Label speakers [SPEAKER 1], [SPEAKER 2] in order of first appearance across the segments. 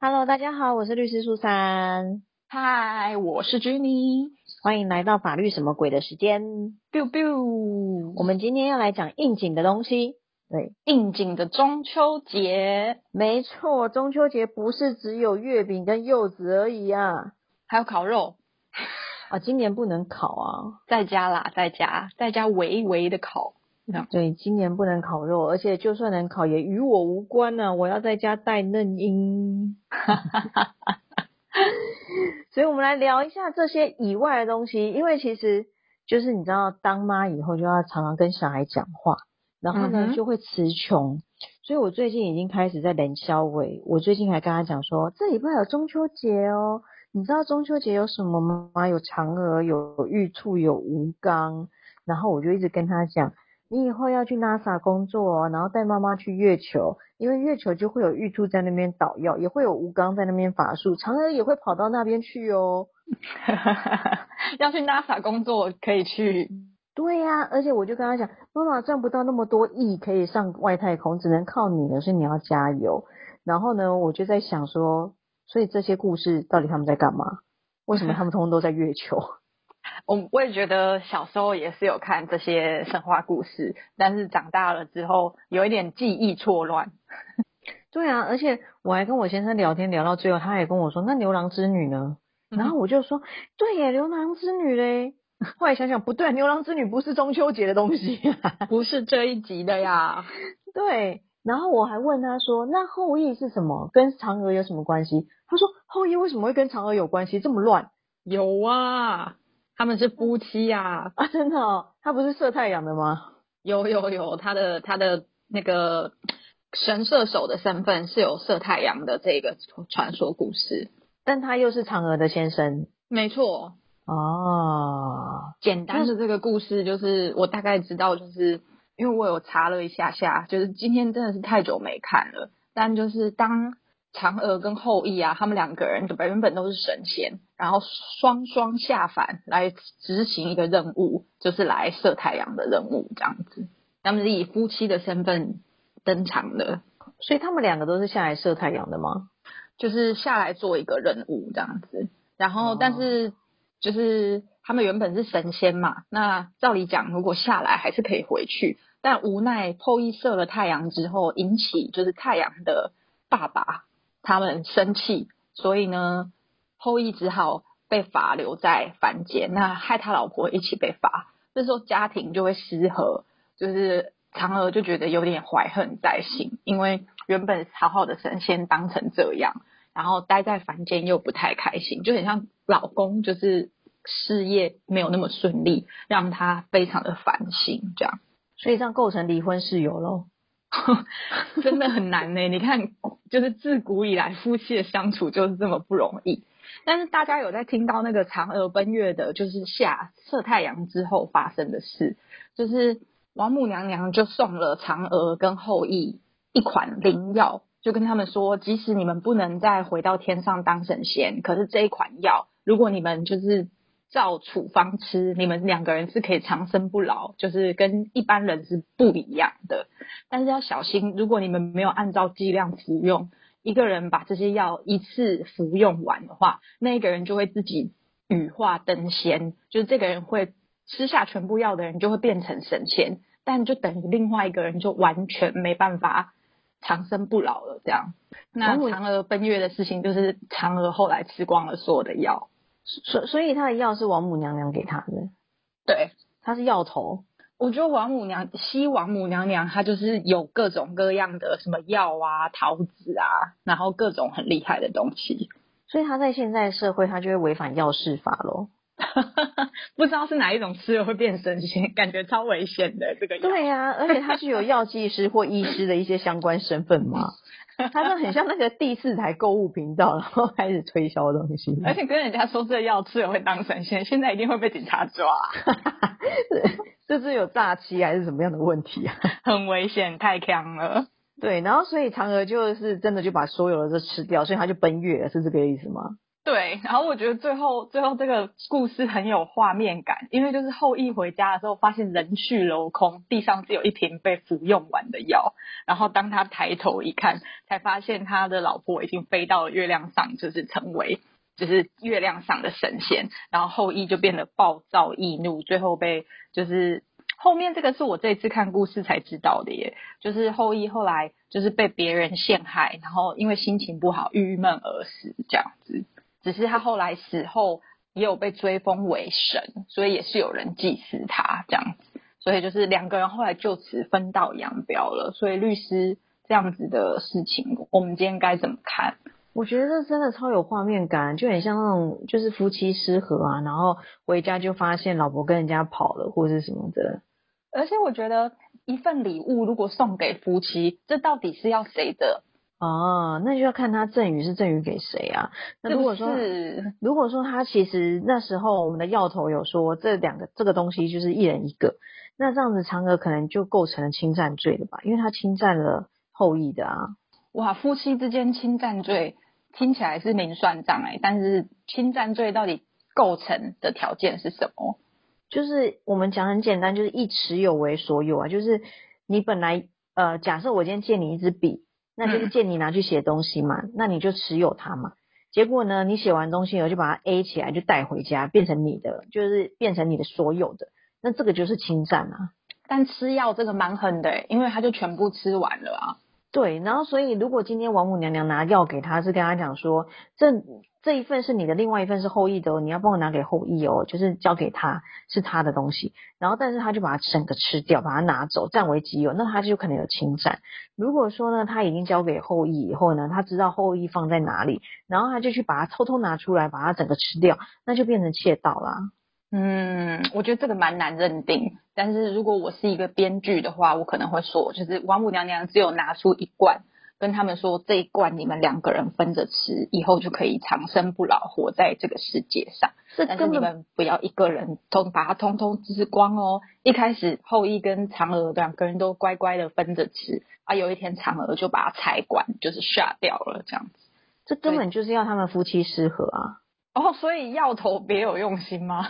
[SPEAKER 1] Hello，大家好，我是律师苏珊，
[SPEAKER 2] 嗨，我是 Jenny。
[SPEAKER 1] 欢迎来到法律什么鬼的时间。
[SPEAKER 2] biu biu，
[SPEAKER 1] 我们今天要来讲应景的东西。对，
[SPEAKER 2] 应景的中秋节，
[SPEAKER 1] 没错，中秋节不是只有月饼跟柚子而已啊！
[SPEAKER 2] 还有烤肉，
[SPEAKER 1] 啊，今年不能烤啊。
[SPEAKER 2] 在家啦，在家，在家微微的烤。
[SPEAKER 1] 对，今年不能烤肉，而且就算能烤，也与我无关呢、我要在家带嫩婴。所以，我们来聊一下这些以外的东西，因为其实就是你知道，当妈以后就要常常跟小孩讲话，然后呢、
[SPEAKER 2] 嗯
[SPEAKER 1] 就会词穷。所以我最近已经开始在冷消尾，我最近还跟他讲说，这礼拜有中秋节哦，你知道中秋节有什么吗？有嫦娥，有玉兔，有吴刚。然后我就一直跟他讲，你以后要去 NASA 工作哦，然后带妈妈去月球，因为月球就会有玉兔在那边捣药，也会有吴刚在那边法术，嫦娥也会跑到那边去哦。
[SPEAKER 2] 要去 NASA 工作可以去，
[SPEAKER 1] 对呀、而且我就跟他讲，妈妈赚不到那么多亿可以上外太空，只能靠你了，所以你要加油。然后呢，我就在想说，所以这些故事到底他们在干嘛？为什么他们通通都在月球？
[SPEAKER 2] 我我也觉得小时候也是有看这些神话故事，但是长大了之后有一点记忆错乱。
[SPEAKER 1] 对啊，而且我还跟我先生聊天聊到最后，他也跟我说，那牛郎织女呢？然后我就说，对耶，牛郎织女嘞。后来想想不对，牛郎织女不是中秋节的东西、啊。
[SPEAKER 2] 不是这一集的呀，
[SPEAKER 1] 对，然后我还问他说，那后羿是什么？跟嫦娥有什么关系？他说后羿为什么会跟嫦娥有关系？这么乱
[SPEAKER 2] 有啊，他们是夫妻呀、
[SPEAKER 1] 啊！真的哦，他不是射太阳的吗？
[SPEAKER 2] 有有有，他的他的那个神射手的身份是有射太阳的这个传说故事。
[SPEAKER 1] 但他又是嫦娥的先生
[SPEAKER 2] 没错，
[SPEAKER 1] 哦。
[SPEAKER 2] 简单的这个故事就是我大概知道，就是因为我有查了一下下，就是今天真的是太久没看了，但就是当嫦娥跟后羿啊，他们两个人原本都是神仙，然后双双下凡来执行一个任务，就是来射太阳的任务这样子。他们是以夫妻的身份登场的，
[SPEAKER 1] 所以他们两个都是下来射太阳的吗？
[SPEAKER 2] 就是下来做一个任务这样子。然后
[SPEAKER 1] 哦，
[SPEAKER 2] 但是就是他们原本是神仙嘛，那照理讲，如果下来还是可以回去，但无奈后羿射了太阳之后，引起就是太阳的爸爸他们生气，所以呢，后羿只好被罚留在凡间，那害他老婆一起被罚，这时候家庭就会失和，就是嫦娥就觉得有点怀恨在心，因为原本好好的神仙当成这样。然后待在凡间又不太开心，就很像老公就是事业没有那么顺利，让他非常的烦心，这样
[SPEAKER 1] 所以这样构成离婚事由喽。
[SPEAKER 2] 真的很难呢。你看，就是自古以来夫妻的相处就是这么不容易。但是大家有在听到那个嫦娥奔月的，就是下射太阳之后发生的事，就是王母娘娘就送了嫦娥跟后羿一款灵药，就跟他们说，即使你们不能再回到天上当神仙，可是这一款药，如果你们就是照处方吃，你们两个人是可以长生不老，就是跟一般人是不一样的。但是要小心，如果你们没有按照剂量服用，一个人把这些药一次服用完的话，那一个人就会自己羽化登仙，就是这个人会吃下全部药的人就会变成神仙，但就等于另外一个人就完全没办法长生不老了。这样，那嫦娥奔月的事情就是嫦娥后来吃光了所有的药，
[SPEAKER 1] 所所以他的药是王母娘娘给他的，
[SPEAKER 2] 对。
[SPEAKER 1] 他是药头。
[SPEAKER 2] 我觉得王母娘西王母娘娘她就是有各种各样的什么药啊、桃子啊，然后各种很厉害的东西。
[SPEAKER 1] 所以他在现在社会，他就会违反药事法喽。
[SPEAKER 2] 不知道是哪一种吃了会变神仙，感觉超危险的这个药。
[SPEAKER 1] 对呀、而且他是有药剂师或医师的一些相关身份嘛。他说很像那个第四台购物频道，然后开始推销东西。
[SPEAKER 2] 而且跟人家说这药吃了会当神仙，现在一定会被警察抓，
[SPEAKER 1] 这是有诈欺还是什么样的问题啊？
[SPEAKER 2] 很危险，太强了。
[SPEAKER 1] 对，然后所以嫦娥就是真的就把所有的都吃掉，所以他就奔月了，是这个意思吗？
[SPEAKER 2] 对，然后我觉得最后最后这个故事很有画面感，因为就是后羿回家的时候，发现人去楼空，地上只有一瓶被服用完的药。然后当他抬头一看，才发现他的老婆已经飞到了月亮上，就是成为就是月亮上的神仙。然后后羿就变得暴躁易怒，最后被就是后面这个是我这次看故事才知道的耶，就是后羿后来就是被别人陷害，然后因为心情不好郁闷而死这样子。只是他后来死后也有被追封为神，所以也是有人祭祀他这样子，所以就是两个人后来就此分道扬镳了。所以律师这样子的事情，我们今天该怎么看？
[SPEAKER 1] 我觉得这真的超有画面感，就很像那种就是夫妻失和啊，然后回家就发现老婆跟人家跑了或者什么的。
[SPEAKER 2] 而且我觉得一份礼物如果送给夫妻，这到底是要谁的？
[SPEAKER 1] 哦，那就要看他赠与是赠与给谁啊？那如果说如果说他其实那时候我们的药头有说这两个这个东西就是一人一个，那这样子嫦娥可能就构成了侵占罪了吧？因为他侵占了后羿的啊。
[SPEAKER 2] 哇，夫妻之间侵占罪听起来是明算账哎，但是侵占罪到底构成的条件是什么？
[SPEAKER 1] 就是我们讲很简单，就是一持有为所有啊，就是你本来呃，假设我今天借你一支笔。那就是借你拿去写东西嘛，那你就持有它嘛。结果呢，你写完东西以后就把它 A 起来，就带回家，变成你的，就是变成你的所有的。那这个就是侵占啊。
[SPEAKER 2] 但吃药这个蛮狠的，因为他就全部吃完了啊。
[SPEAKER 1] 对，然后所以如果今天王母娘娘拿药给他，是跟他讲说，这这一份是你的，另外一份是后羿的，你要帮我拿给后羿哦，就是交给他是他的东西。然后但是他就把它整个吃掉，把它拿走，占为己有，那他就可能有侵占。如果说呢，他已经交给后羿以后呢，他知道后羿放在哪里，然后他就去把它偷偷拿出来，把它整个吃掉，那就变成窃盗啦。
[SPEAKER 2] 嗯，我觉得这个蛮难认定。但是如果我是一个编剧的话，我可能会说，就是王母娘娘只有拿出一罐，跟他们说这一罐你们两个人分着吃，以后就可以长生不老，活在这个世界上。但是你们不要一个人通把它通通吃光哦。一开始后羿跟嫦娥两个人都乖乖的分着吃，啊，有一天嫦娥就把它拆管，就是下掉了这样子。
[SPEAKER 1] 这根本就是要他们夫妻失和啊。
[SPEAKER 2] 哦，所以药头别有用心吗？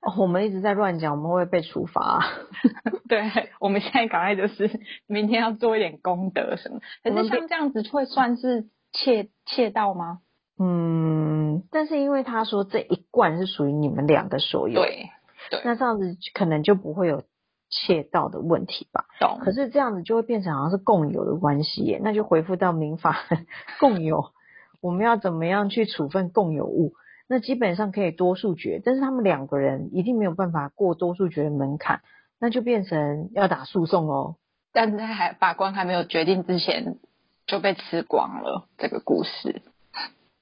[SPEAKER 1] 哦，我们一直在乱讲，我们会被处罚。
[SPEAKER 2] 对，我们现在赶快就是明天要做一点功德什么。可是像这样子会算是窃窃盗吗？
[SPEAKER 1] 嗯，但是因为他说这一罐是属于你们两个所有，
[SPEAKER 2] 对，
[SPEAKER 1] 那这样子可能就不会有窃盗的问题吧？
[SPEAKER 2] 懂。
[SPEAKER 1] 可是这样子就会变成好像是共有的关系耶，那就回复到民法 共有，我们要怎么样去处分共有物？那基本上可以多数决，但是他们两个人一定没有办法过多数决的门槛，那就变成要打诉讼哦。
[SPEAKER 2] 但是还法官还没有决定之前就被吃光了，这个故事，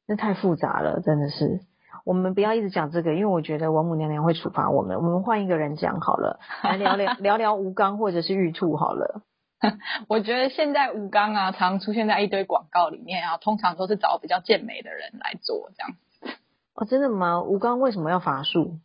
[SPEAKER 1] 那太复杂了，真的是。我们不要一直讲这个，因为我觉得王母娘娘会处罚我们。我们换一个人讲好了，来聊聊 聊聊吴刚或者是玉兔好了。
[SPEAKER 2] 我觉得现在吴刚啊，常出现在一堆广告里面啊，通常都是找比较健美的人来做这样。
[SPEAKER 1] 哦，真的吗？吴刚为什么要伐树？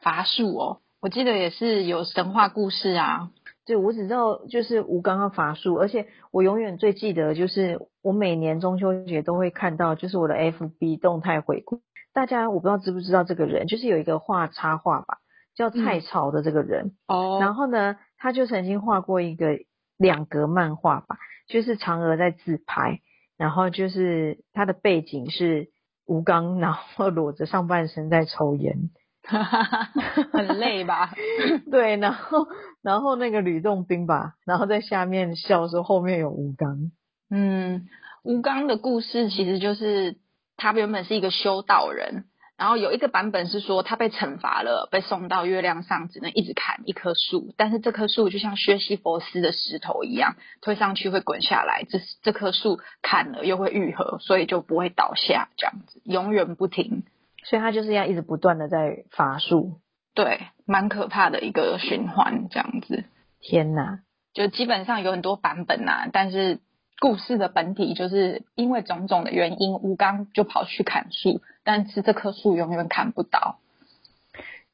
[SPEAKER 2] 伐树哦，我记得也是有神话故事啊。
[SPEAKER 1] 对，我只知道就是吴刚要伐树，而且我永远最记得就是我每年中秋节都会看到，就是我的 FB 动态回顾。大家我不知道知不知道这个人，就是有一个画插画吧，叫蔡朝的这个人。
[SPEAKER 2] 哦。
[SPEAKER 1] 然后呢，他就曾经画过一个两格漫画吧，就是嫦娥在自拍，然后就是他的背景是。吴刚，然后裸着上半身在抽烟，
[SPEAKER 2] 很累吧？
[SPEAKER 1] 对，然后然后那个吕洞宾吧，然后在下面笑说后面有吴刚。
[SPEAKER 2] 嗯，吴刚的故事其实就是他原本是一个修道人。然后有一个版本是说他被惩罚了，被送到月亮上，只能一直砍一棵树。但是这棵树就像薛西佛斯的石头一样，推上去会滚下来。这这棵树砍了又会愈合，所以就不会倒下，这样子永远不停。
[SPEAKER 1] 所以他就是要一直不断的在伐树。
[SPEAKER 2] 对，蛮可怕的一个循环，这样子。
[SPEAKER 1] 天哪，
[SPEAKER 2] 就基本上有很多版本呐，但是。故事的本体就是因为种种的原因，吴刚就跑去砍树，但是这棵树永远砍不倒。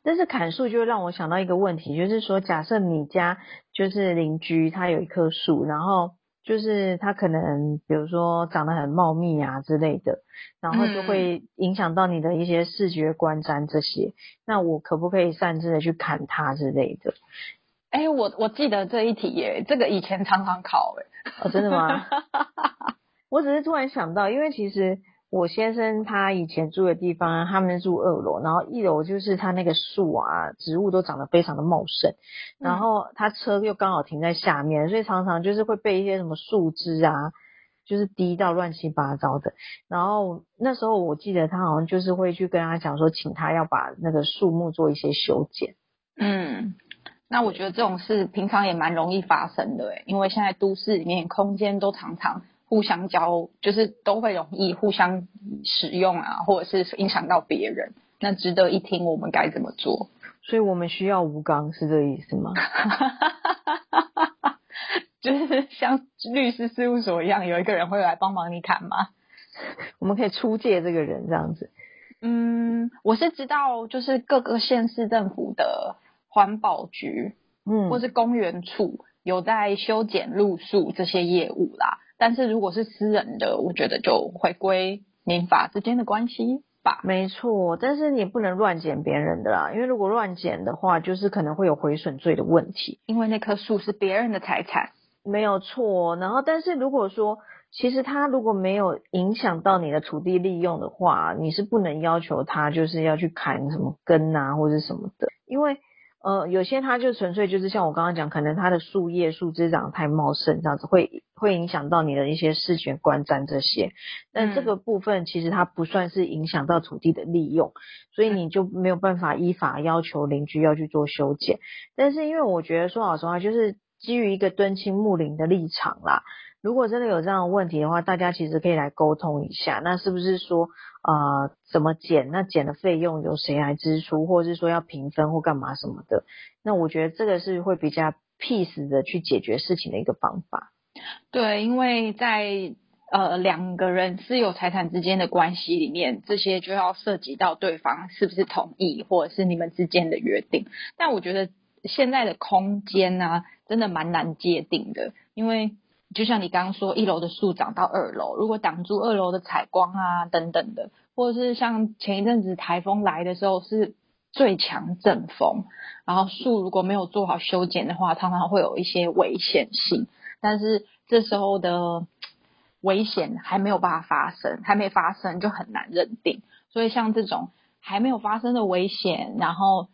[SPEAKER 1] 但是砍树就让我想到一个问题，就是说，假设你家就是邻居他有一棵树，然后就是他可能比如说长得很茂密啊之类的，然后就会影响到你的一些视觉观瞻这些。那我可不可以擅自的去砍它之类的？
[SPEAKER 2] 哎，我我记得这一题耶，这个以前常常考哎。
[SPEAKER 1] 哦，真的吗？我只是突然想到，因为其实。我先生他以前住的地方，他们住二楼，然后一楼就是他那个树啊，植物都长得非常的茂盛，然后他车又刚好停在下面，所以常常就是会被一些什么树枝啊，就是滴到乱七八糟的。然后那时候我记得他好像就是会去跟他讲说，请他要把那个树木做一些修剪。
[SPEAKER 2] 嗯，那我觉得这种事平常也蛮容易发生的，因为现在都市里面空间都常常。互相交就是都会容易互相使用啊，或者是影响到别人。那值得一听，我们该怎么做？
[SPEAKER 1] 所以我们需要吴刚，是这个意思吗？
[SPEAKER 2] 就是像律师事务所一样，有一个人会来帮忙你砍吗？
[SPEAKER 1] 我们可以出借这个人这样子。
[SPEAKER 2] 嗯，我是知道，就是各个县市政府的环保局，嗯，或是公园处有在修剪路树这些业务啦。但是如果是私人的，我觉得就回归民法之间的关系吧。
[SPEAKER 1] 没错，但是你不能乱剪别人的啦，因为如果乱剪的话，就是可能会有毁损罪的问题。
[SPEAKER 2] 因为那棵树是别人的财产，
[SPEAKER 1] 没有错。然后，但是如果说其实他如果没有影响到你的土地利用的话，你是不能要求他就是要去砍什么根啊或者什么的，因为。呃，有些它就纯粹就是像我刚刚讲，可能它的树叶、树枝长得太茂盛，这样子会会影响到你的一些视觉观瞻这些。但这个部分其实它不算是影响到土地的利用，所以你就没有办法依法要求邻居要去做修剪。但是因为我觉得说老实话，就是基于一个敦亲睦邻的立场啦。如果真的有这样的问题的话，大家其实可以来沟通一下。那是不是说，呃，怎么减？那减的费用由谁来支出，或者是说要平分或干嘛什么的？那我觉得这个是会比较 peace 的去解决事情的一个方法。
[SPEAKER 2] 对，因为在呃两个人私有财产之间的关系里面，这些就要涉及到对方是不是同意，或者是你们之间的约定。但我觉得现在的空间呢，真的蛮难界定的，因为。就像你刚刚说，一楼的树长到二楼，如果挡住二楼的采光啊等等的，或者是像前一阵子台风来的时候是最强阵风，然后树如果没有做好修剪的话，常常会有一些危险性。但是这时候的危险还没有办法发生，还没发生就很难认定。所以像这种还没有发生的危险，然后。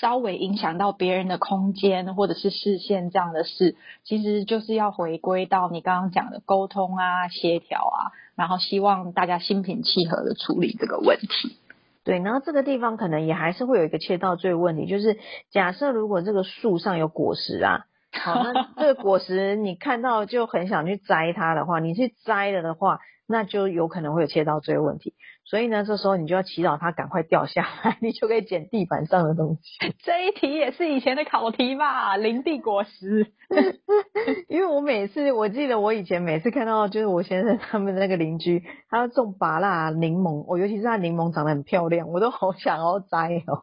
[SPEAKER 2] 稍微影响到别人的空间或者是视线这样的事，其实就是要回归到你刚刚讲的沟通啊、协调啊，然后希望大家心平气和的处理这个问题。
[SPEAKER 1] 对，然后这个地方可能也还是会有一个切到最问题，就是假设如果这个树上有果实啊，好，那 这个果实你看到就很想去摘它的话，你去摘了的话。那就有可能会有切到这个问题，所以呢，这时候你就要祈祷它赶快掉下来，你就可以捡地板上的东西。
[SPEAKER 2] 这一题也是以前的考题吧？林地果实，
[SPEAKER 1] 因为我每次我记得我以前每次看到就是我先生他们那个邻居，他要种芭辣柠檬，我尤其是他柠檬长得很漂亮，我都好想要摘哦。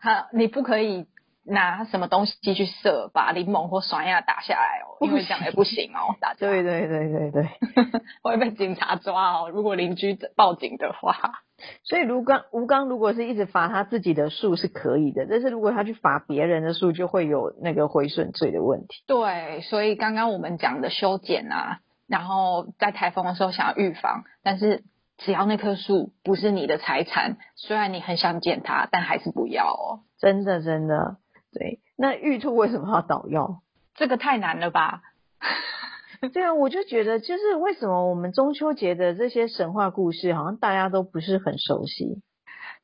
[SPEAKER 2] 好，你不可以。拿什么东西去射，把柠檬或酸亚打下来哦，因为这样也不行哦，打
[SPEAKER 1] 对对对对对，
[SPEAKER 2] 会被警察抓哦。如果邻居报警的话，
[SPEAKER 1] 所以吴刚吴刚如果是一直罚他自己的树是可以的，但是如果他去罚别人的树，就会有那个毁损罪的问题。
[SPEAKER 2] 对，所以刚刚我们讲的修剪啊，然后在台风的时候想要预防，但是只要那棵树不是你的财产，虽然你很想剪它，但还是不要哦。
[SPEAKER 1] 真的真的。对，那玉兔为什么要捣药？
[SPEAKER 2] 这个太难了吧？
[SPEAKER 1] 对啊，我就觉得，就是为什么我们中秋节的这些神话故事，好像大家都不是很熟悉。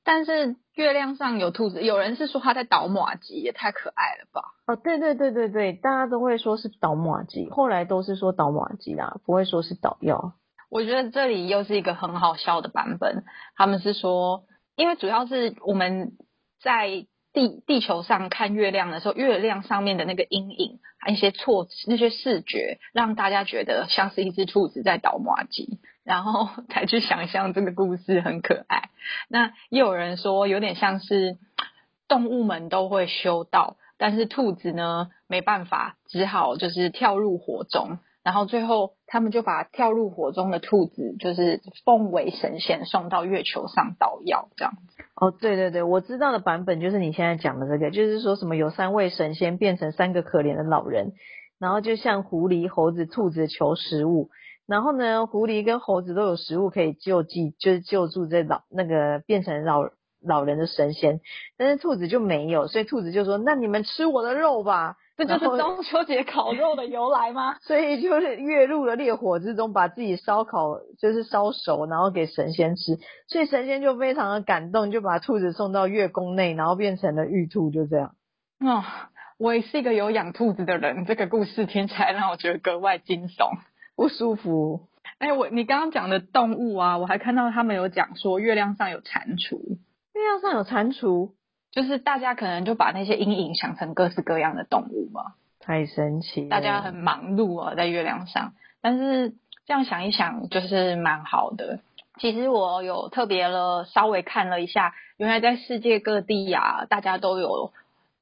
[SPEAKER 2] 但是月亮上有兔子，有人是说他在倒马吉，也太可爱了吧？
[SPEAKER 1] 哦，对对对对对，大家都会说是倒马吉，后来都是说倒马吉啦，不会说是倒药。
[SPEAKER 2] 我觉得这里又是一个很好笑的版本，他们是说，因为主要是我们在。地地球上看月亮的时候，月亮上面的那个阴影，一些错那些视觉，让大家觉得像是一只兔子在捣麻吉，然后才去想象这个故事很可爱。那也有人说，有点像是动物们都会修道，但是兔子呢没办法，只好就是跳入火中。然后最后他们就把跳入火中的兔子，就是奉为神仙送到月球上捣药，这样。
[SPEAKER 1] 哦，对对对，我知道的版本就是你现在讲的这个，就是说什么有三位神仙变成三个可怜的老人，然后就向狐狸、猴子、兔子求食物，然后呢，狐狸跟猴子都有食物可以救济，就是救助这老那个变成老老人的神仙，但是兔子就没有，所以兔子就说：“那你们吃我的肉吧。”
[SPEAKER 2] 这就是中秋节烤肉的由来吗？
[SPEAKER 1] 所以就是跃入了烈火之中，把自己烧烤就是烧熟，然后给神仙吃。所以神仙就非常的感动，就把兔子送到月宫内，然后变成了玉兔，就这样。
[SPEAKER 2] 哦，我也是一个有养兔子的人，这个故事听起来让我觉得格外惊悚，
[SPEAKER 1] 不舒服。
[SPEAKER 2] 哎，我你刚刚讲的动物啊，我还看到他们有讲说月亮上有蟾蜍，
[SPEAKER 1] 月亮上有蟾蜍。
[SPEAKER 2] 就是大家可能就把那些阴影想成各式各样的动物嘛，
[SPEAKER 1] 太神奇。
[SPEAKER 2] 大家很忙碌啊，在月亮上，但是这样想一想，就是蛮好的。其实我有特别了，稍微看了一下，原来在世界各地啊，大家都有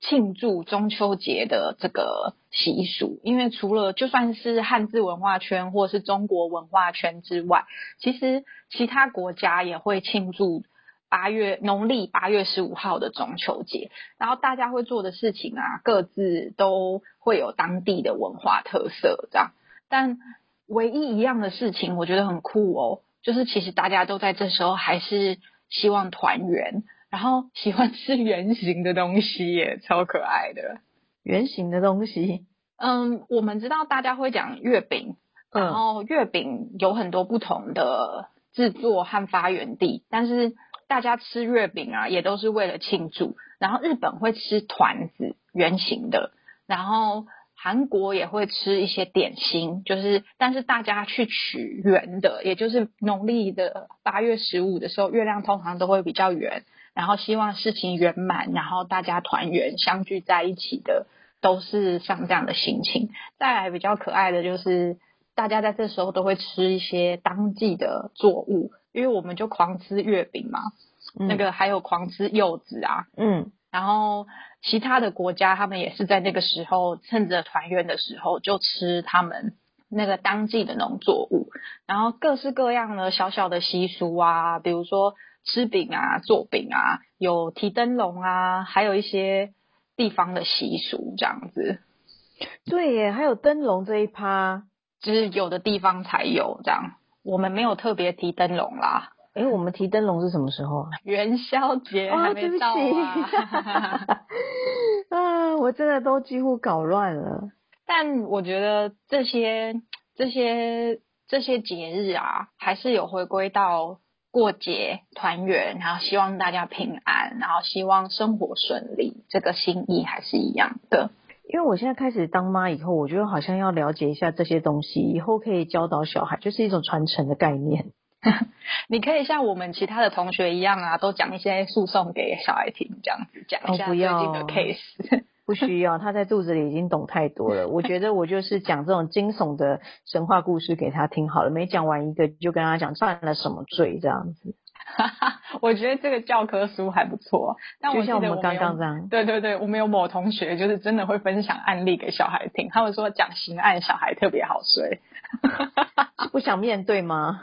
[SPEAKER 2] 庆祝中秋节的这个习俗。因为除了就算是汉字文化圈或是中国文化圈之外，其实其他国家也会庆祝。八月农历八月十五号的中秋节，然后大家会做的事情啊，各自都会有当地的文化特色，这样。但唯一一样的事情，我觉得很酷哦，就是其实大家都在这时候还是希望团圆，然后喜欢吃圆形的东西，耶，超可爱的
[SPEAKER 1] 圆形的东西。
[SPEAKER 2] 嗯，我们知道大家会讲月饼，然后月饼有很多不同的制作和发源地，但是。大家吃月饼啊，也都是为了庆祝。然后日本会吃团子，圆形的。然后韩国也会吃一些点心，就是但是大家去取圆的，也就是农历的八月十五的时候，月亮通常都会比较圆，然后希望事情圆满，然后大家团圆相聚在一起的，都是像这样的心情。再来比较可爱的就是，大家在这时候都会吃一些当季的作物。因为我们就狂吃月饼嘛，那个还有狂吃柚子啊，嗯，然后其他的国家他们也是在那个时候趁着团圆的时候就吃他们那个当季的农作物，然后各式各样的小小的习俗啊，比如说吃饼啊、做饼啊，有提灯笼啊，还有一些地方的习俗这样子。
[SPEAKER 1] 对耶，还有灯笼这一趴，
[SPEAKER 2] 就是有的地方才有这样。我们没有特别提灯笼啦。
[SPEAKER 1] 哎，我们提灯笼是什么时候啊？
[SPEAKER 2] 元宵节还没到啊！
[SPEAKER 1] 啊，我真的都几乎搞乱了。
[SPEAKER 2] 但我觉得这些、这些、这些节日啊，还是有回归到过节团圆，然后希望大家平安，然后希望生活顺利，这个心意还是一样的。
[SPEAKER 1] 因为我现在开始当妈以后，我觉得好像要了解一下这些东西，以后可以教导小孩，就是一种传承的概念。
[SPEAKER 2] 你可以像我们其他的同学一样啊，都讲一些诉讼给小孩听，这样子讲一下最近的 case。
[SPEAKER 1] 不需要，他在肚子里已经懂太多了。我觉得我就是讲这种惊悚的神话故事给他听好了，每讲完一个就跟他讲犯了什么罪这样子。
[SPEAKER 2] 哈哈，我觉得这个教科书还不错，但
[SPEAKER 1] 就像
[SPEAKER 2] 我
[SPEAKER 1] 们刚刚这样，
[SPEAKER 2] 对对对，我们有某同学就是真的会分享案例给小孩听，他们说讲刑案小孩特别好睡，
[SPEAKER 1] 不想面对吗？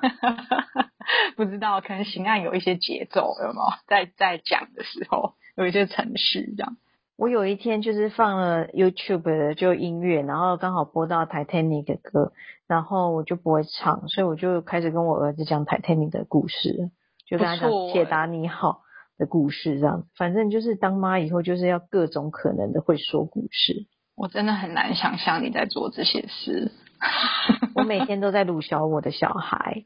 [SPEAKER 2] 不知道，可能刑案有一些节奏，有没有？在在讲的时候有一些程序这样。
[SPEAKER 1] 我有一天就是放了 YouTube 的就音乐，然后刚好播到 Titanic 的歌，然后我就不会唱，所以我就开始跟我儿子讲 Titanic 的故事。就跟他讲解答你好的故事，这样，反正就是当妈以后就是要各种可能的会说故事。
[SPEAKER 2] 我真的很难想象你在做这些事。
[SPEAKER 1] 我每天都在鲁小我的小孩，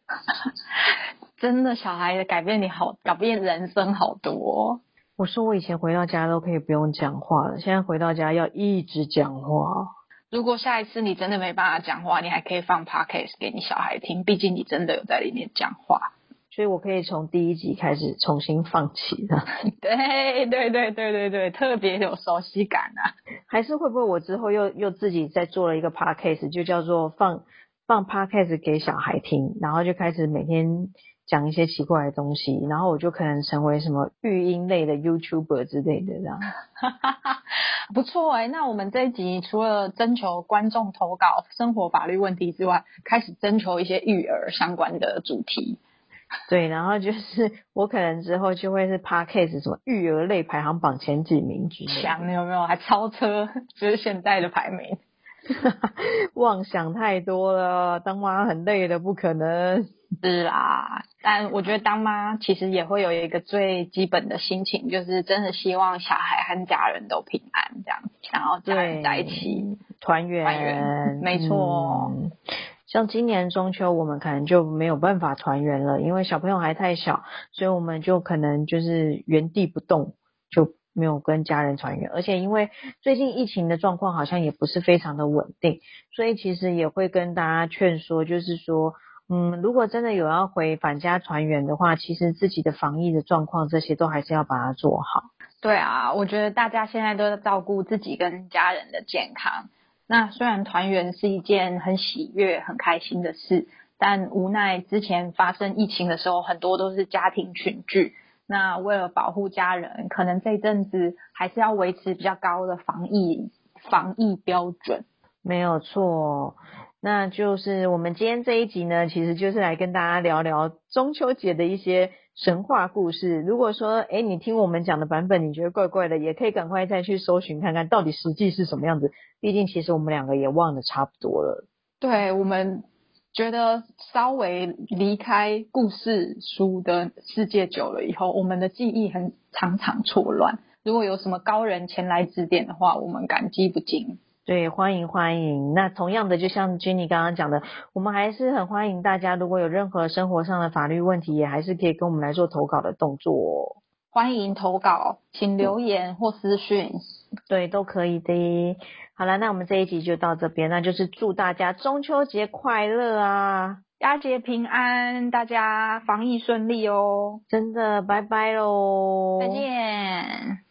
[SPEAKER 2] 真的小孩改变你好，改变人生好多。
[SPEAKER 1] 我说我以前回到家都可以不用讲话了，现在回到家要一直讲话。
[SPEAKER 2] 如果下一次你真的没办法讲话，你还可以放 podcast 给你小孩听，毕竟你真的有在里面讲话。
[SPEAKER 1] 所以我可以从第一集开始重新放起的。
[SPEAKER 2] 对对对对对对，特别有熟悉感啊！
[SPEAKER 1] 还是会不会我之后又又自己再做了一个 podcast，就叫做放放 podcast 给小孩听，然后就开始每天讲一些奇怪的东西，然后我就可能成为什么育婴类的 YouTuber 之类的这样。
[SPEAKER 2] 不错哎，那我们这一集除了征求观众投稿生活法律问题之外，开始征求一些育儿相关的主题。
[SPEAKER 1] 对，然后就是我可能之后就会是 podcast 什么育儿类排行榜前几名之类，
[SPEAKER 2] 想有没有还超车，就是现在的排名。
[SPEAKER 1] 妄想太多了，当妈很累的，不可能。
[SPEAKER 2] 是啦，但我觉得当妈其实也会有一个最基本的心情，就是真的希望小孩和家人都平安，这样，然后家人在一起
[SPEAKER 1] 团圆。
[SPEAKER 2] 团圆，没错。
[SPEAKER 1] 像今年中秋，我们可能就没有办法团圆了，因为小朋友还太小，所以我们就可能就是原地不动，就没有跟家人团圆。而且因为最近疫情的状况好像也不是非常的稳定，所以其实也会跟大家劝说，就是说，嗯，如果真的有要回返家团圆的话，其实自己的防疫的状况这些都还是要把它做好。
[SPEAKER 2] 对啊，我觉得大家现在都在照顾自己跟家人的健康。那虽然团圆是一件很喜悦、很开心的事，但无奈之前发生疫情的时候，很多都是家庭群聚。那为了保护家人，可能这阵子还是要维持比较高的防疫防疫标准。
[SPEAKER 1] 没有错，那就是我们今天这一集呢，其实就是来跟大家聊聊中秋节的一些。神话故事，如果说，哎，你听我们讲的版本，你觉得怪怪的，也可以赶快再去搜寻看看到底实际是什么样子。毕竟，其实我们两个也忘得差不多了。
[SPEAKER 2] 对我们觉得稍微离开故事书的世界久了以后，我们的记忆很常常错乱。如果有什么高人前来指点的话，我们感激不尽。
[SPEAKER 1] 对，欢迎欢迎。那同样的，就像 Jenny 刚刚讲的，我们还是很欢迎大家，如果有任何生活上的法律问题，也还是可以跟我们来做投稿的动作。
[SPEAKER 2] 欢迎投稿，请留言或私讯，
[SPEAKER 1] 对，都可以的。好了，那我们这一集就到这边，那就是祝大家中秋节快乐啊，
[SPEAKER 2] 佳节平安，大家防疫顺利哦。
[SPEAKER 1] 真的，拜拜喽，
[SPEAKER 2] 再见。